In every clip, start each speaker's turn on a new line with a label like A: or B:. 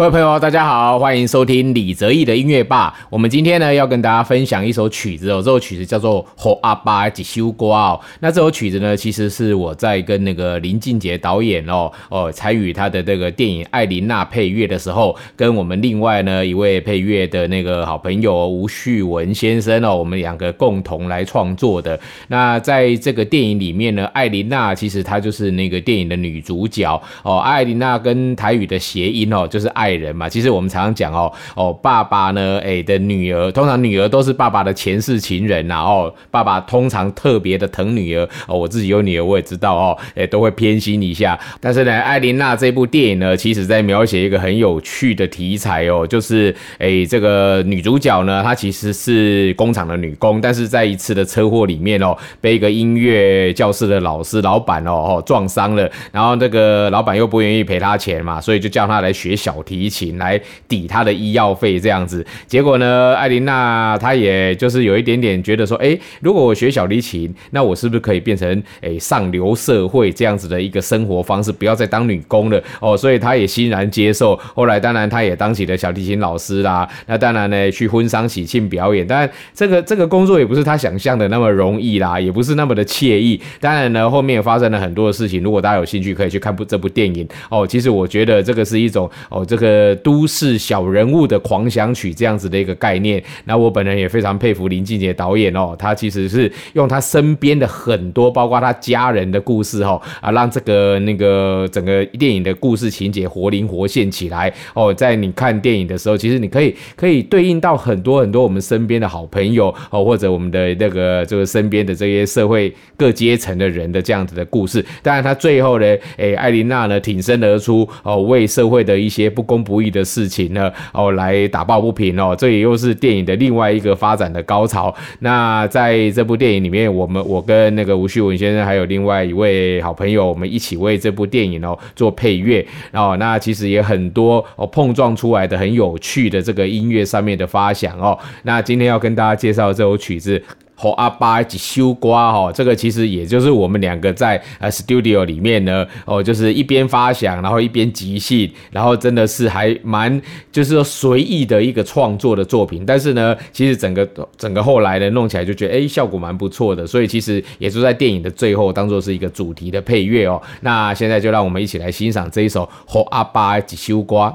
A: 各位朋友，大家好，欢迎收听李泽毅的音乐吧。我们今天呢要跟大家分享一首曲子哦，这首曲子叫做《火阿巴吉修瓜》哦。那这首曲子呢，其实是我在跟那个林俊杰导演哦哦参与他的这个电影《艾琳娜》配乐的时候，跟我们另外呢一位配乐的那个好朋友吴旭文先生哦，我们两个共同来创作的。那在这个电影里面呢，艾琳娜其实她就是那个电影的女主角哦。艾琳娜跟台语的谐音哦，就是爱爱。人嘛，其实我们常常讲哦哦，爸爸呢，哎的女儿，通常女儿都是爸爸的前世情人呐哦，爸爸通常特别的疼女儿哦，我自己有女儿，我也知道哦，哎都会偏心一下。但是呢，艾琳娜这部电影呢，其实在描写一个很有趣的题材哦，就是哎这个女主角呢，她其实是工厂的女工，但是在一次的车祸里面哦，被一个音乐教室的老师老板哦哦撞伤了，然后这个老板又不愿意赔她钱嘛，所以就叫她来学小提。琴来抵他的医药费，这样子，结果呢，艾琳娜她也就是有一点点觉得说，哎，如果我学小提琴，那我是不是可以变成哎上流社会这样子的一个生活方式，不要再当女工了哦，所以她也欣然接受。后来当然她也当起了小提琴老师啦，那当然呢去婚丧喜庆表演，但这个这个工作也不是她想象的那么容易啦，也不是那么的惬意。当然呢，后面发生了很多的事情，如果大家有兴趣，可以去看部这部电影哦。其实我觉得这个是一种哦这个。都市小人物的狂想曲这样子的一个概念，那我本人也非常佩服林俊杰导演哦，他其实是用他身边的很多，包括他家人的故事哈啊，让这个那个整个电影的故事情节活灵活现起来哦。在你看电影的时候，其实你可以可以对应到很多很多我们身边的好朋友哦，或者我们的那个这个身边的这些社会各阶层的人的这样子的故事。当然，他最后呢，哎，艾琳娜呢挺身而出哦，为社会的一些不公。不义的事情呢，哦，来打抱不平哦，这也又是电影的另外一个发展的高潮。那在这部电影里面，我们我跟那个吴旭文先生还有另外一位好朋友，我们一起为这部电影哦做配乐哦。那其实也很多哦碰撞出来的很有趣的这个音乐上面的发想哦。那今天要跟大家介绍这首曲子。和阿巴一起修瓜哈，这个其实也就是我们两个在呃 studio 里面呢，哦，就是一边发想，然后一边即兴，然后真的是还蛮就是说随意的一个创作的作品。但是呢，其实整个整个后来呢弄起来就觉得哎效果蛮不错的，所以其实也是在电影的最后当做是一个主题的配乐哦。那现在就让我们一起来欣赏这一首和阿巴一起修瓜。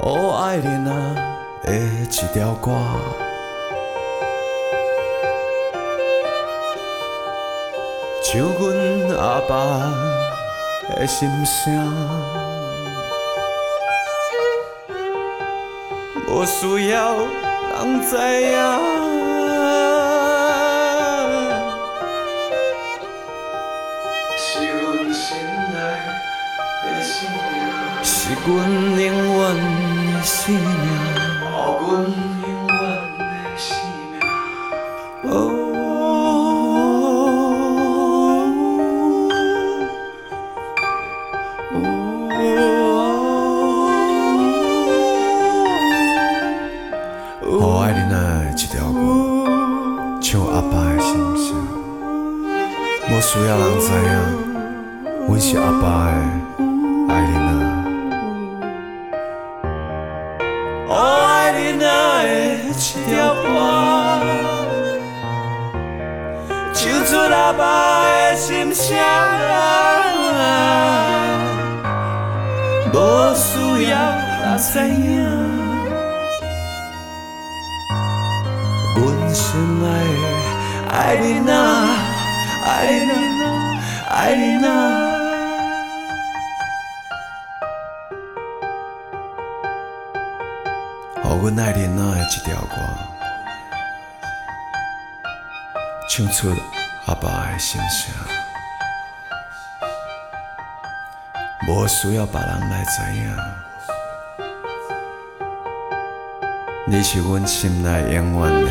B: 哦，爱人啊的一条歌，唱阮阿爸的心声，无需要人知影，是阮心内的信仰，是阮永远。生命，哦，阮永远的生命。哦，好爱你那一条歌，唱阿爸的心声。无需要人知影，阮是阿爸的爱我爱你那。一条歌，唱出阿爸的心声，无需要人知影。阮心爱的爱你呐，爱你呐，爱你呐。阮爱莲仔的一条歌，唱出阿爸的心声，无需要别人来知影。你是阮心内永远的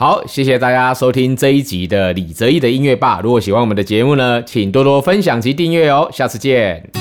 A: 好，谢谢大家收听这一集的李泽毅的音乐吧。如果喜欢我们的节目呢，请多多分享及订阅哦。下次见。